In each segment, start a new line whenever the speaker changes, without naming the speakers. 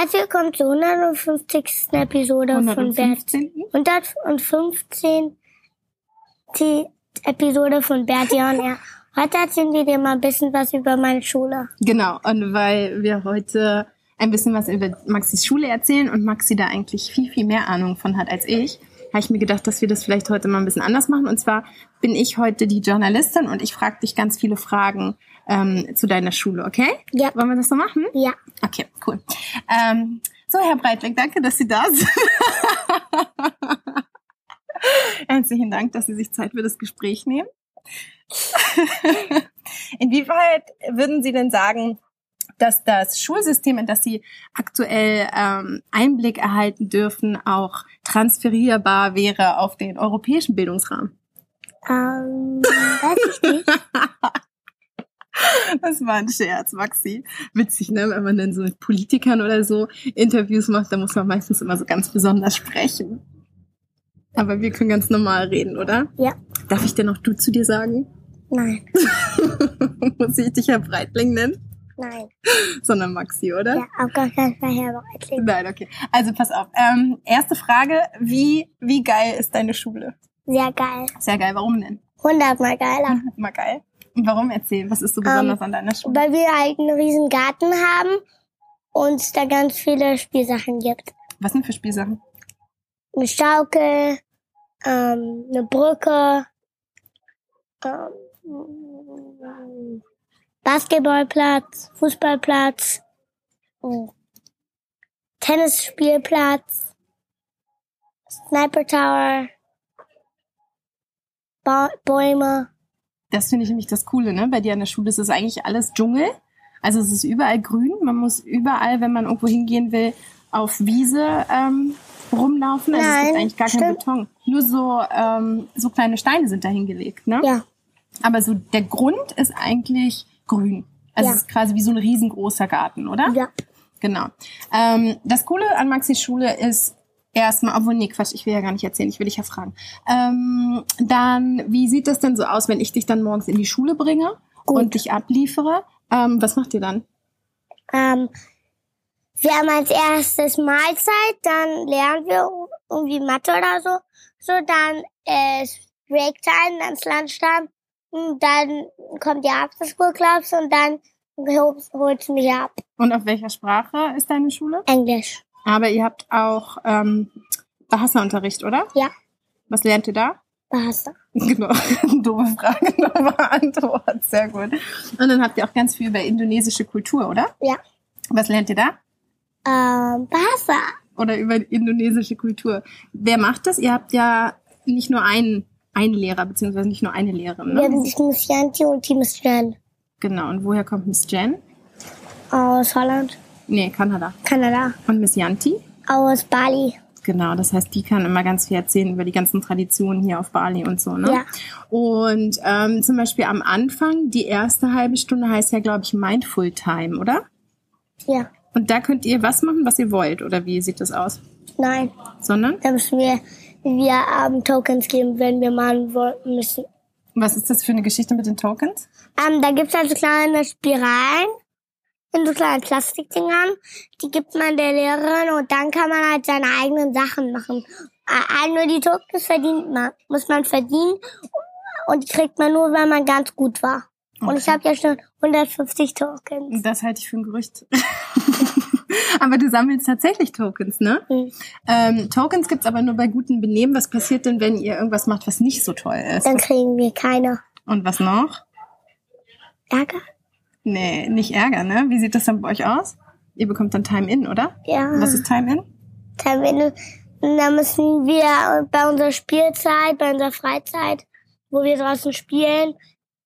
Herzlich willkommen zur 150. Episode von
115.
Bert 115. Die Episode von Bertie on Air. Heute erzählen wir dir mal ein bisschen was über meine Schule.
Genau, und weil wir heute ein bisschen was über Maxis Schule erzählen und Maxi da eigentlich viel, viel mehr Ahnung von hat als ich, habe ich mir gedacht, dass wir das vielleicht heute mal ein bisschen anders machen. Und zwar bin ich heute die Journalistin und ich frage dich ganz viele Fragen ähm, zu deiner Schule, okay?
Ja.
Wollen wir das so machen?
Ja.
Okay, cool. Ähm, so, Herr Breitling, danke, dass Sie da sind. Herzlichen Dank, dass Sie sich Zeit für das Gespräch nehmen. Inwieweit würden Sie denn sagen, dass das Schulsystem, in das Sie aktuell ähm, Einblick erhalten dürfen, auch transferierbar wäre auf den europäischen Bildungsrahmen?
Ähm, weiß ich nicht.
Das war ein Scherz, Maxi. Witzig, ne? Wenn man dann so mit Politikern oder so Interviews macht, dann muss man meistens immer so ganz besonders sprechen. Aber wir können ganz normal reden, oder?
Ja.
Darf ich denn auch du zu dir sagen?
Nein.
muss ich dich Herr Breitling nennen?
Nein.
Sondern Maxi, oder?
Ja, auf gar keinen Fall Herr Breitling.
Nein, okay. Also pass auf. Ähm, erste Frage, wie, wie geil ist deine Schule?
Sehr geil.
Sehr geil, warum denn?
Hundertmal geiler.
Immer geil. Und warum erzählen? Was ist so besonders
Ähm,
an deiner Schule?
Weil wir halt einen riesen Garten haben und es da ganz viele Spielsachen gibt.
Was sind für Spielsachen?
Eine Schaukel, ähm, eine Brücke, ähm, Basketballplatz, Fußballplatz, ähm, Tennisspielplatz, Sniper Tower, ba Bäume.
Das finde ich nämlich das Coole, ne? Bei dir an der Schule ist es eigentlich alles Dschungel. Also es ist überall grün. Man muss überall, wenn man irgendwo hingehen will, auf Wiese ähm, rumlaufen. Also es
Nein,
gibt eigentlich gar keinen
stimmt.
Beton. Nur so, ähm, so kleine Steine sind da hingelegt, ne?
Ja,
Aber so der Grund ist eigentlich grün. Also
Ja.
es ist quasi wie so ein riesengroßer Garten, oder?
ja.
Genau. Ähm, das Coole an Maxis Schule ist erstmal, obwohl, nee, Quatsch, ich will ja gar nicht erzählen, ich will dich ja fragen. Ähm, dann, wie sieht das denn so aus, wenn ich dich dann morgens in die Schule bringe
Gut.
und dich abliefere? Ähm, was macht ihr dann?
Ähm, wir haben als erstes Mahlzeit, dann lernen wir irgendwie Mathe oder so. So, dann ist Breaktime, dann ist Lunchtime. Und dann kommt die Afterschool Clubs und dann holst du mich ab.
Und auf welcher Sprache ist deine Schule?
Englisch.
Aber ihr habt auch ähm, Bahasa-Unterricht, oder?
Ja.
Was lernt ihr da?
Bahasa.
Genau, doofe Frage, doofe Antwort, sehr gut. Und dann habt ihr auch ganz viel über indonesische Kultur, oder?
Ja.
Was lernt ihr da?
Ähm, Bahasa.
oder über indonesische Kultur. Wer macht das? Ihr habt ja nicht nur einen, einen Lehrer, beziehungsweise nicht nur eine Lehrerin.
Wir haben
Ne?
die Miss Yanti und die Miss Jen
Genau. Und woher kommt Miss Jen?
aus Holland,
Nee, Kanada.
Kanada,
Und Miss Yanti?
aus Bali.
Genau, das heißt, die kann immer ganz viel erzählen über die ganzen Traditionen hier auf Bali und so, ne?
Ja.
Und ähm, zum Beispiel am Anfang, die erste halbe Stunde heißt ja, glaube ich, Mindful Time, oder?
Ja.
Und da könnt ihr was machen, was ihr wollt, oder wie sieht das aus?
Nein.
Sondern?
Da müssen wir, wir ähm, Tokens geben, wenn wir malen wollen müssen.
Was ist das für eine Geschichte mit den Tokens?
Ähm, da gibt's also kleine Spiralen in so kleinen Plastikdingern. Die gibt man der Lehrerin und dann kann man halt seine eigenen Sachen machen. Äh, nur die Tokens verdient man, muss man verdienen und die kriegt man nur, wenn man ganz gut war. Und ich habe ja schon 150 Tokens.
Das halte ich für ein Gerücht. aber du sammelst tatsächlich Tokens, ne?
Hm.
Ähm, Tokens gibt's aber nur bei gutem Benehmen. Was passiert denn, wenn ihr irgendwas macht, was nicht so toll ist?
Dann kriegen wir keine.
Und was noch?
Ärger?
Nee, nicht Ärger, ne? Wie sieht das dann bei euch aus? Ihr bekommt dann Time In, oder?
Ja.
Was ist Time In?
Termine. Und dann müssen wir bei unserer Spielzeit, bei unserer Freizeit, wo wir draußen spielen,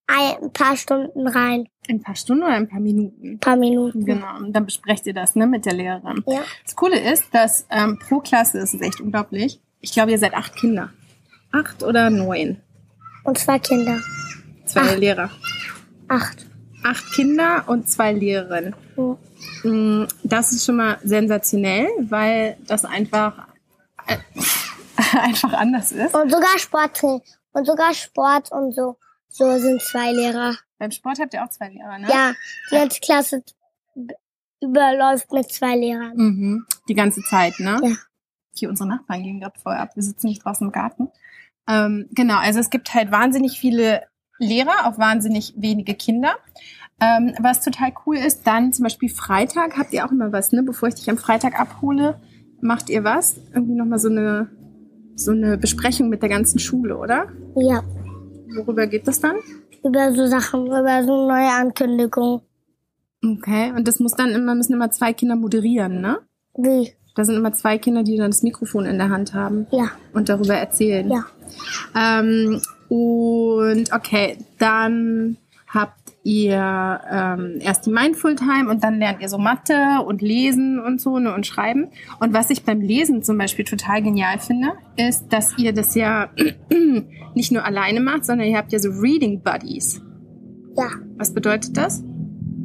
ein paar Stunden rein.
Ein paar Stunden oder ein paar Minuten?
Ein paar Minuten.
Genau, und dann besprecht ihr das ne, mit der Lehrerin.
Ja.
Das Coole ist, dass ähm, pro Klasse, das ist echt unglaublich, ich glaube, ihr seid acht Kinder. Acht oder neun?
Und zwei Kinder.
Zwei
Acht.
Lehrer.
Acht.
Acht Kinder und zwei Lehrerinnen.
Ja.
Mm, Das ist schon mal sensationell, weil das einfach, äh, einfach anders ist.
Und sogar Sport. Und sogar Sport und so. So sind zwei Lehrer.
Beim Sport habt ihr auch zwei Lehrer, ne?
Ja, die ganze Klasse überläuft mit zwei Lehrern.
Mhm. Die ganze Zeit, ne?
Ja.
Hier unsere Nachbarn gehen gerade voll ab. Wir sitzen nicht draußen im Garten. Ähm, genau, also es gibt halt wahnsinnig viele Lehrer, auch wahnsinnig wenige Kinder. Ähm, was total cool ist, dann zum Beispiel Freitag habt ihr auch immer was, ne? Bevor ich dich am Freitag abhole, macht ihr was? Irgendwie nochmal so eine, so eine Besprechung mit der ganzen Schule, oder?
Ja.
Worüber geht das dann?
Über so Sachen, über so neue Ankündigungen.
Okay, und das muss dann immer, müssen immer zwei Kinder moderieren, ne?
Wie?
Da sind immer zwei Kinder, die dann das Mikrofon in der Hand haben
Ja.
und darüber erzählen.
Ja.
Ähm, und okay, dann habt ihr ähm, erst die Mindful Time und dann lernt ihr so Mathe und Lesen und so ne, und Schreiben. Und was ich beim Lesen zum Beispiel total genial finde, ist, dass ihr das ja nicht nur alleine macht, sondern ihr habt ja so Reading Buddies.
Ja.
Was bedeutet das?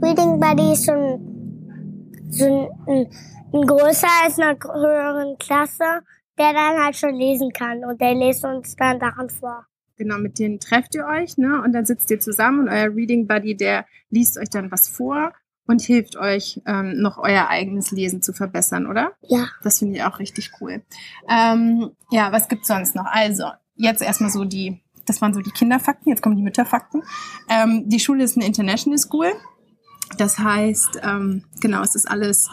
Reading Buddy ist schon so ein, ein, ein größer als einer höheren Klasse, der dann halt schon lesen kann. Und der liest uns dann Sachen vor.
Genau, mit denen trefft ihr euch, ne? Und dann sitzt ihr zusammen und euer Reading Buddy, der liest euch dann was vor und hilft euch, ähm, noch euer eigenes Lesen zu verbessern, oder?
Ja.
Das finde ich auch richtig cool. Ähm, ja, was gibt's sonst noch? Also, jetzt erstmal so die, das waren so die Kinderfakten, jetzt kommen die Mütterfakten. Ähm, die Schule ist eine International School. Das heißt, ähm, genau, es ist alles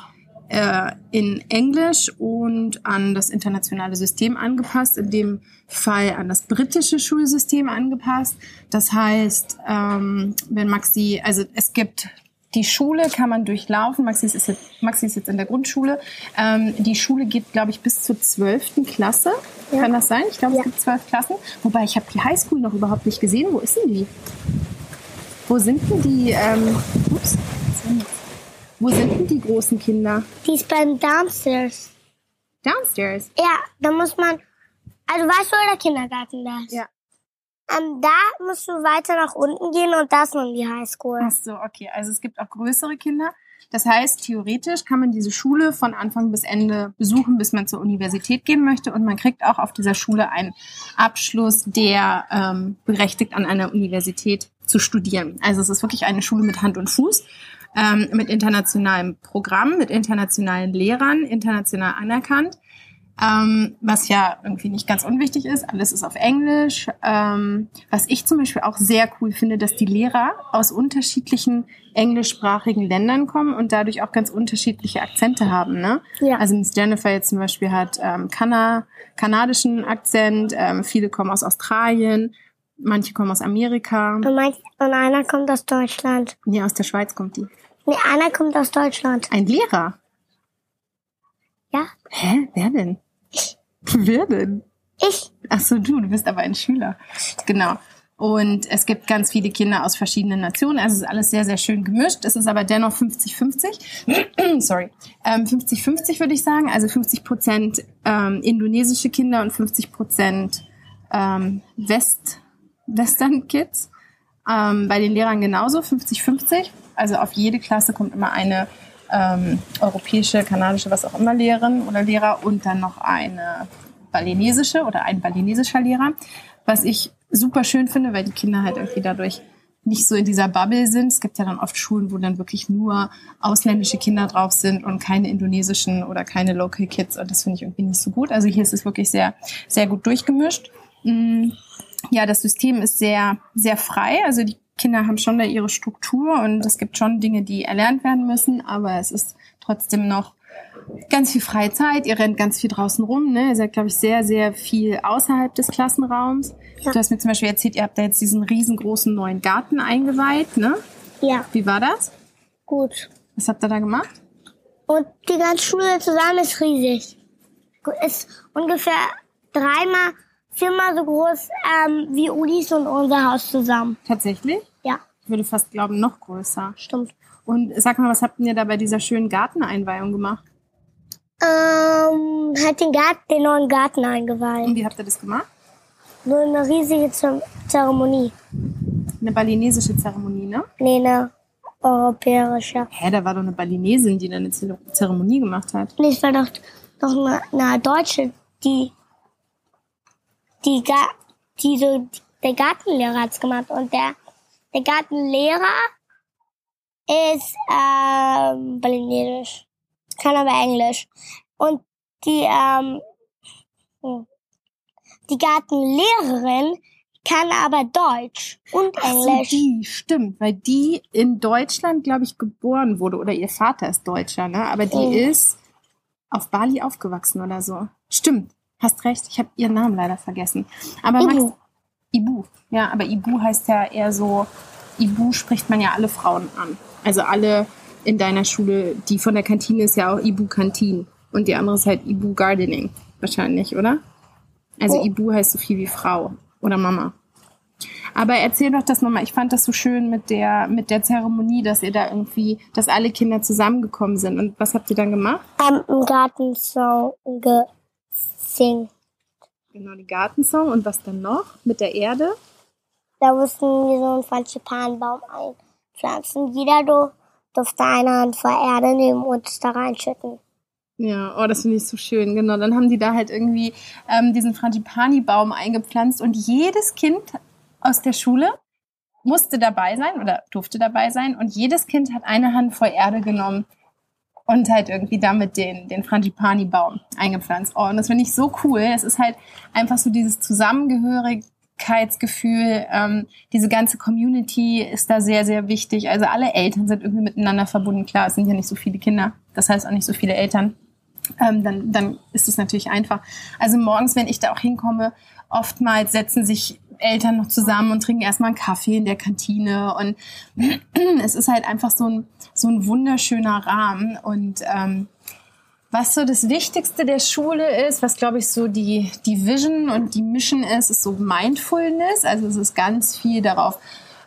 äh, in Englisch und an das internationale System angepasst, in dem Fall an das britische Schulsystem angepasst. Das heißt, ähm, wenn Maxi, also es gibt die Schule kann man durchlaufen. Maxi ist jetzt, Maxi ist jetzt in der Grundschule. Ähm, die Schule geht, glaube ich, bis zur zwölften Klasse.
Ja.
Kann das sein? Ich glaube,
Ja.
es gibt zwölf Klassen. Wobei, ich habe die Highschool noch überhaupt nicht gesehen. Wo ist denn die? Wo sind denn die, ähm, ups? Wo sind denn die großen Kinder?
Die ist beim Downstairs.
Downstairs.
Ja, da muss man, also weißt du, wo der Kindergarten da ist?
Ja.
Ähm, da musst du weiter nach unten gehen und da ist nun die Highschool.
Ach so, okay. Also es gibt auch größere Kinder. Das heißt, theoretisch kann man diese Schule von Anfang bis Ende besuchen, bis man zur Universität gehen möchte. Und man kriegt auch auf dieser Schule einen Abschluss, der ähm, berechtigt, an einer Universität zu studieren. Also es ist wirklich eine Schule mit Hand und Fuß, ähm, mit internationalem Programm, mit internationalen Lehrern, international anerkannt. Ähm, was ja irgendwie nicht ganz unwichtig ist. Alles ist auf Englisch. Ähm, was ich zum Beispiel auch sehr cool finde, dass die Lehrer aus unterschiedlichen englischsprachigen Ländern kommen und dadurch auch ganz unterschiedliche Akzente haben. Ne?
Ja.
Also Miss Jennifer jetzt zum Beispiel hat ähm, Kana kanadischen Akzent, ähm, viele kommen aus Australien, manche kommen aus Amerika.
Und, mein, und einer kommt aus Deutschland.
Nee, aus der Schweiz kommt die.
Nee, einer kommt aus Deutschland.
Ein Lehrer?
Ja?
Hä? Wer denn? Wer denn?
Ich.
Ach so, du, du bist aber ein Schüler. Genau. Und es gibt ganz viele Kinder aus verschiedenen Nationen. Also es ist alles sehr, sehr schön gemischt. Es ist aber dennoch 50-50. Sorry. Ähm, 50-50 würde ich sagen. Also 50 Prozent ähm, indonesische Kinder und 50 Prozent ähm, West, Western Kids. Ähm, bei den Lehrern genauso 50-50. Also auf jede Klasse kommt immer eine ähm, europäische, kanadische, was auch immer Lehrerin oder Lehrer und dann noch eine balinesische oder ein balinesischer Lehrer. Was ich super schön finde, weil die Kinder halt irgendwie dadurch nicht so in dieser Bubble sind. Es gibt ja dann oft Schulen, wo dann wirklich nur ausländische Kinder drauf sind und keine indonesischen oder keine Local Kids. Und das finde ich irgendwie nicht so gut. Also hier ist es wirklich sehr, sehr gut durchgemischt. Ja, das System ist sehr, sehr frei. Also die Kinder haben schon da ihre Struktur und es gibt schon Dinge, die erlernt werden müssen, aber es ist trotzdem noch ganz viel Freizeit. Ihr rennt ganz viel draußen rum. Ne? Ihr seid, glaube ich, sehr, sehr viel außerhalb des Klassenraums.
Ja.
Du hast mir zum Beispiel erzählt, ihr habt da jetzt diesen riesengroßen neuen Garten eingeweiht. Ne?
Ja,
Wie war das?
gut.
Was habt ihr da gemacht?
Und die ganze Schule zusammen ist riesig. Ist ungefähr dreimal, viermal so groß ähm, wie Ulis und unser Haus zusammen.
Tatsächlich?
Ja,
Ich würde fast glauben, noch größer.
stimmt.
Und sag mal, was habt ihr da bei dieser schönen Garteneinweihung gemacht?
Ähm, hat den Garten, den neuen Garten eingeweiht.
Und wie habt ihr das gemacht?
So eine riesige Zer- Zeremonie.
Eine balinesische Zeremonie, ne?
Nee, eine europäische.
Hä, da war doch eine Balinesin, die da eine Zeremonie gemacht hat.
Nee, es war doch, doch eine, eine Deutsche, die, die, Ga die so, der Gartenlehrer hat's gemacht. Und der, der Gartenlehrer ist, ähm, balinesisch. Kann aber Englisch. Und die, ähm, hm, die Gartenlehrerin kann aber Deutsch und
Ach so,
Englisch.
die, stimmt, weil die in Deutschland, glaube ich, geboren wurde. Oder ihr Vater ist Deutscher, ne? Aber die
Mhm.
ist auf Bali aufgewachsen oder so. Stimmt, hast recht. Ich habe ihren Namen leider vergessen. Aber
Ibu.
Max, Ibu. Ja, aber Ibu heißt ja eher so, Ibu spricht man ja alle Frauen an. Also alle in deiner Schule, die von der Kantine ist ja auch Ibu Kantin. Und die andere ist halt Ibu Gardening. Wahrscheinlich, oder? Also
Oh.
Ibu heißt so viel wie Frau oder Mama. Aber erzähl doch das nochmal. Ich fand das so schön mit der, mit der Zeremonie, dass ihr da irgendwie, dass alle Kinder zusammengekommen sind. Und was habt ihr dann gemacht?
Haben im Gartensong gesingen.
Genau, die Gartensong. Und was dann noch? Mit der Erde?
Da mussten wir so einen Franzipanbaum einpflanzen. Jeder dur- durfte eine Hand voll Erde nehmen und es da reinschütten.
Ja, oh, das finde ich so schön. Genau, dann haben die da halt irgendwie ähm, diesen Frangipani-Baum eingepflanzt und jedes Kind aus der Schule musste dabei sein oder durfte dabei sein und jedes Kind hat eine Hand voll Erde genommen und halt irgendwie damit den, den Frangipani-Baum eingepflanzt. Oh, und das finde ich so cool. Es ist halt einfach so dieses Zusammengehörigkeitsgefühl. Ähm, diese ganze Community ist da sehr, sehr wichtig. Also alle Eltern sind irgendwie miteinander verbunden. Klar, es sind ja nicht so viele Kinder. Das heißt auch nicht so viele Eltern ähm, dann, dann ist es natürlich einfach. Also morgens, wenn ich da auch hinkomme, oftmals setzen sich Eltern noch zusammen und trinken erstmal einen Kaffee in der Kantine und es ist halt einfach so ein, so ein wunderschöner Rahmen und ähm, was so das Wichtigste der Schule ist, was glaube ich so die, die Vision und die Mission ist, ist so Mindfulness. Also es ist ganz viel darauf,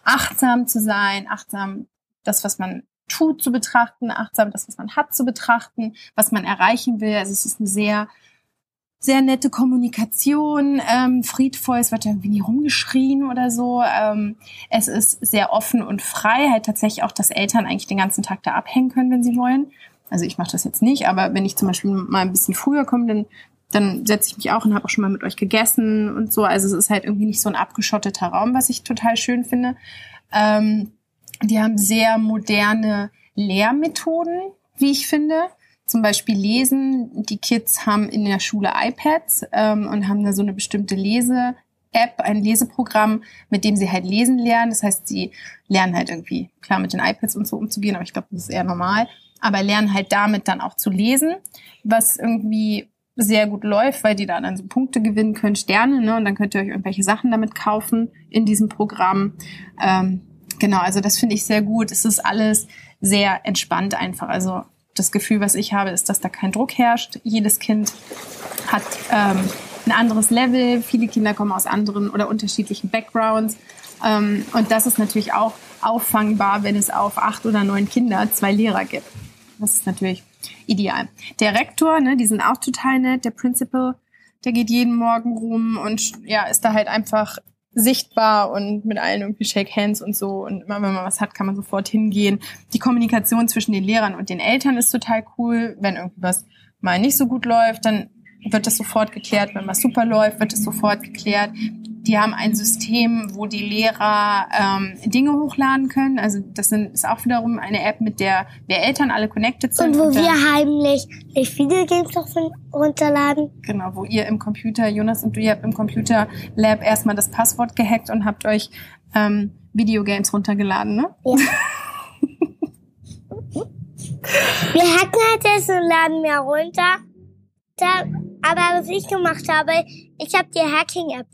achtsam zu sein, achtsam das, was man tut, zu betrachten, achtsam das, was man hat, zu betrachten, was man erreichen will. Also es ist eine sehr, sehr nette Kommunikation, ähm, friedvoll, es wird irgendwie nie rumgeschrien oder so. Ähm, es ist sehr offen und frei, halt tatsächlich auch, dass Eltern eigentlich den ganzen Tag da abhängen können, wenn sie wollen. Also ich mache das jetzt nicht, aber wenn ich zum Beispiel mal ein bisschen früher komme, dann, dann setze ich mich auch und habe auch schon mal mit euch gegessen und so. Also es ist halt irgendwie nicht so ein abgeschotteter Raum, was ich total schön finde. Ähm, die haben sehr moderne Lehrmethoden, wie ich finde. Zum Beispiel Lesen. Die Kids haben in der Schule iPads ähm, und haben da so eine bestimmte Lese-App, ein Leseprogramm, mit dem sie halt lesen lernen. Das heißt, sie lernen halt irgendwie, klar, mit den iPads und so umzugehen, aber ich glaube, das ist eher normal. Aber lernen halt damit dann auch zu lesen, was irgendwie sehr gut läuft, weil die da dann so Punkte gewinnen können, Sterne, ne? Und dann könnt ihr euch irgendwelche Sachen damit kaufen in diesem Programm. Ähm, genau, also das finde ich sehr gut. Es ist alles sehr entspannt einfach. Also das Gefühl, was ich habe, ist, dass da kein Druck herrscht. Jedes Kind hat ähm, ein anderes Level. Viele Kinder kommen aus anderen oder unterschiedlichen Backgrounds. Ähm, und das ist natürlich auch auffangbar, wenn es auf acht oder neun Kinder zwei Lehrer gibt. Das ist natürlich ideal. Der Rektor, ne, die sind auch total nett. Der Principal, der geht jeden Morgen rum und ja, ist da halt einfach sichtbar und mit allen irgendwie Shake Hands und so. Und immer wenn man was hat, kann man sofort hingehen. Die Kommunikation zwischen den Lehrern und den Eltern ist total cool. Wenn irgendwas mal nicht so gut läuft, dann wird das sofort geklärt. Wenn was super läuft, wird es sofort geklärt. Die haben ein System, wo die Lehrer ähm, Dinge hochladen können. Also das sind, ist auch wiederum eine App, mit der wir Eltern alle connected sind.
Und wo
dann-
wir heimlich Videogames noch runterladen.
Genau, wo ihr im Computer, Jonas und du, ihr habt im Computer Lab erstmal das Passwort gehackt und habt euch ähm, Videogames runtergeladen, ne?
Ja. wir hacken halt das und laden mehr runter. Da, aber was ich gemacht habe, ich habe die Hacking-App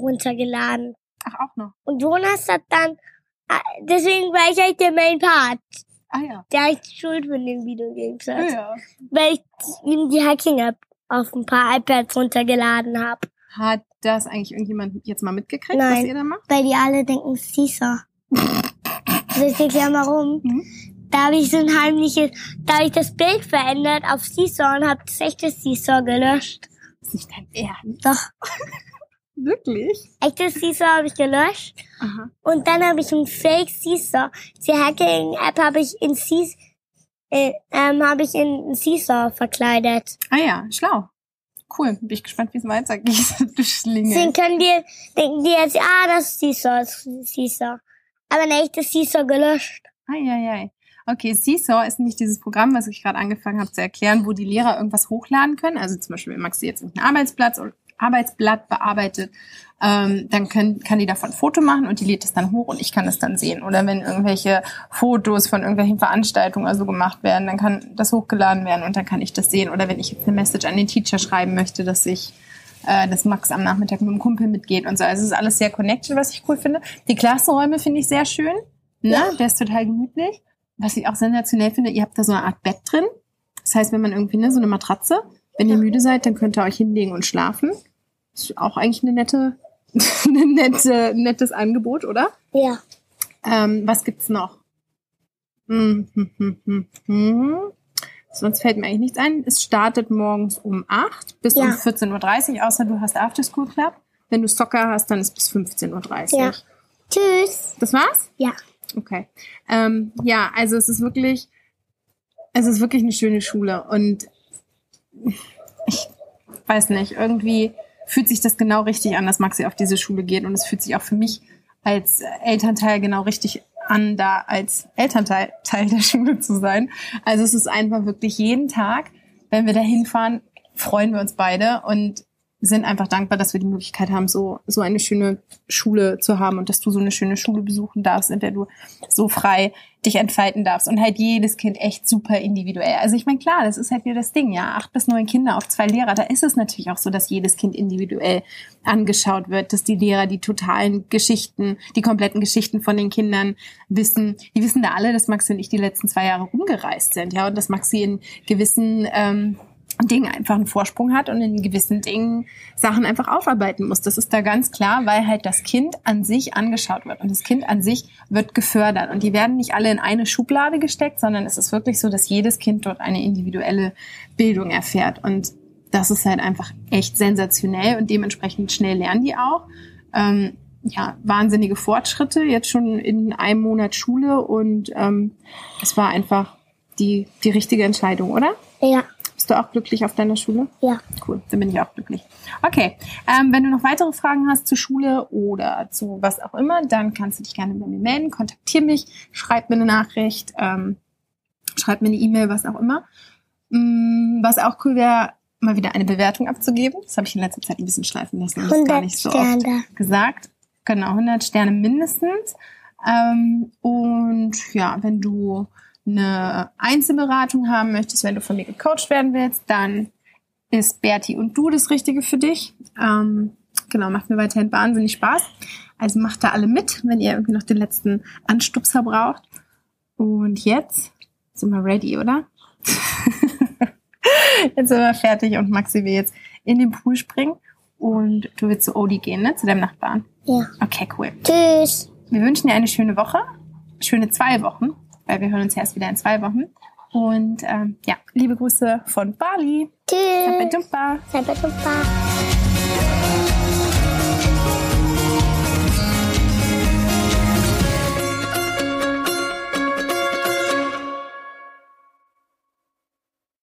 runtergeladen.
Ach, auch noch.
Und Jonas hat dann Ah, Deswegen war ich halt der Main Part.
Ah ja.
Der ist schuld von den Videogames hat.
ja.
Weil ich ihm die Hacking-App auf ein paar iPads runtergeladen habe.
Hat das eigentlich irgendjemand jetzt mal mitgekriegt,
Nein.
was ihr da macht?
Weil die alle denken, Caesar. Soll ich dir erklären, warum?
Mhm.
Da habe ich so ein heimliches, da habe ich das Bild verändert auf Caesar und habe das echte Caesar gelöscht.
Das ist nicht dein Ernst.
Doch,
Wirklich?
echtes Caesar habe ich gelöscht.
Aha.
Und dann habe ich ein Fake Caesar. Die Hacking-App habe ich in Caesar, äh, ähm, habe ich in Caesar verkleidet.
Ah ja, schlau. Cool. Bin ich gespannt, wie es weitergeht. du
Deswegen
Schlingel.
können die, denken die jetzt, ah, das ist Caesar, das ist Caesar. Aber ein echtes Caesar gelöscht.
Eieiei. Okay, Seesaw ist nämlich dieses Programm, was ich gerade angefangen habe zu erklären, wo die Lehrer irgendwas hochladen können. Also zum Beispiel, wenn Maxi jetzt einen Arbeitsplatz oder Arbeitsblatt bearbeitet, ähm, dann können, kann die davon ein Foto machen und die lädt es dann hoch und ich kann es dann sehen. Oder wenn irgendwelche Fotos von irgendwelchen Veranstaltungen also gemacht werden, dann kann das hochgeladen werden und dann kann ich das sehen. Oder wenn ich jetzt eine Message an den Teacher schreiben möchte, dass ich äh, dass Max am Nachmittag mit dem Kumpel mitgeht und so. Also es ist alles sehr connected, was ich cool finde. Die Klassenräume finde ich sehr schön. Ne?
Ja.
Der ist total gemütlich. Was ich auch sensationell finde, ihr habt da so eine Art Bett drin. Das heißt, wenn man irgendwie, ne, so eine Matratze, wenn ihr müde seid, dann könnt ihr euch hinlegen und schlafen. Ist auch eigentlich eine nette, eine nette, nettes Angebot, oder?
Ja.
Ähm, was gibt's noch? Hm, hm, hm, hm, hm. Sonst fällt mir eigentlich nichts ein. Es startet morgens um 8 bis um
Ja.
14.30 Uhr, außer du hast After School Club. Wenn du Soccer hast, dann ist bis 15.30 Uhr.
Ja. Tschüss.
Das war's?
Ja.
Okay. Ähm, ja, also es ist wirklich, es ist wirklich eine schöne Schule und ich weiß nicht, irgendwie fühlt sich das genau richtig an, dass Maxi auf diese Schule geht. Und es fühlt sich auch für mich als Elternteil genau richtig an, da als Elternteil Teil der Schule zu sein. Also es ist einfach wirklich jeden Tag, wenn wir da hinfahren, freuen wir uns beide. Und sind einfach dankbar, dass wir die Möglichkeit haben, so, so eine schöne Schule zu haben und dass du so eine schöne Schule besuchen darfst, in der du so frei dich entfalten darfst. Und halt jedes Kind echt super individuell. Also ich meine, klar, das ist halt wieder das Ding, ja. Acht bis neun Kinder auf zwei Lehrer. Da ist es natürlich auch so, dass jedes Kind individuell angeschaut wird, dass die Lehrer die totalen Geschichten, die kompletten Geschichten von den Kindern wissen. Die wissen da alle, dass Maxi und ich die letzten zwei Jahre rumgereist sind, ja, und dass Maxi in gewissen ähm, Dingen einfach einen Vorsprung hat und in gewissen Dingen Sachen einfach aufarbeiten muss. Das ist da ganz klar, weil halt das Kind an sich angeschaut wird und das Kind an sich wird gefördert und die werden nicht alle in eine Schublade gesteckt, sondern es ist wirklich so, dass jedes Kind dort eine individuelle Bildung erfährt und das ist halt einfach echt sensationell und dementsprechend schnell lernen die auch. Ähm, ja, wahnsinnige Fortschritte, jetzt schon in einem Monat Schule und ähm, es war einfach die, die richtige Entscheidung, oder?
Ja.
Bist du auch glücklich auf deiner Schule?
Ja.
Cool, dann bin ich auch glücklich. Okay, ähm, wenn du noch weitere Fragen hast zur Schule oder zu was auch immer, dann kannst du dich gerne bei mir melden. Kontaktier mich, schreib mir eine Nachricht, ähm, schreib mir eine E-Mail, was auch immer. Mm, was auch cool wäre, mal wieder eine Bewertung abzugeben. Das habe ich in letzter Zeit ein bisschen schleifen lassen. Das ist gar
100
nicht so oft
Sterne.
gesagt. Genau, 100 Sterne mindestens. Ähm, und ja, wenn du eine Einzelberatung haben möchtest, wenn du von mir gecoacht werden willst, dann ist Berti und du das Richtige für dich. Ähm, genau, macht mir weiterhin wahnsinnig Spaß. Also macht da alle mit, wenn ihr irgendwie noch den letzten Anstupser braucht. Und jetzt sind wir ready, oder? jetzt sind wir fertig und Maxi will jetzt in den Pool springen und du willst zu Odi gehen, ne? Zu deinem Nachbarn.
Ja.
Okay, cool.
Tschüss.
Wir wünschen dir eine schöne Woche, schöne zwei Wochen, weil wir hören uns erst wieder in zwei Wochen. Und ähm, ja, liebe Grüße von Bali.
Tschüss.
Sampai jumpa.
Sampai jumpa.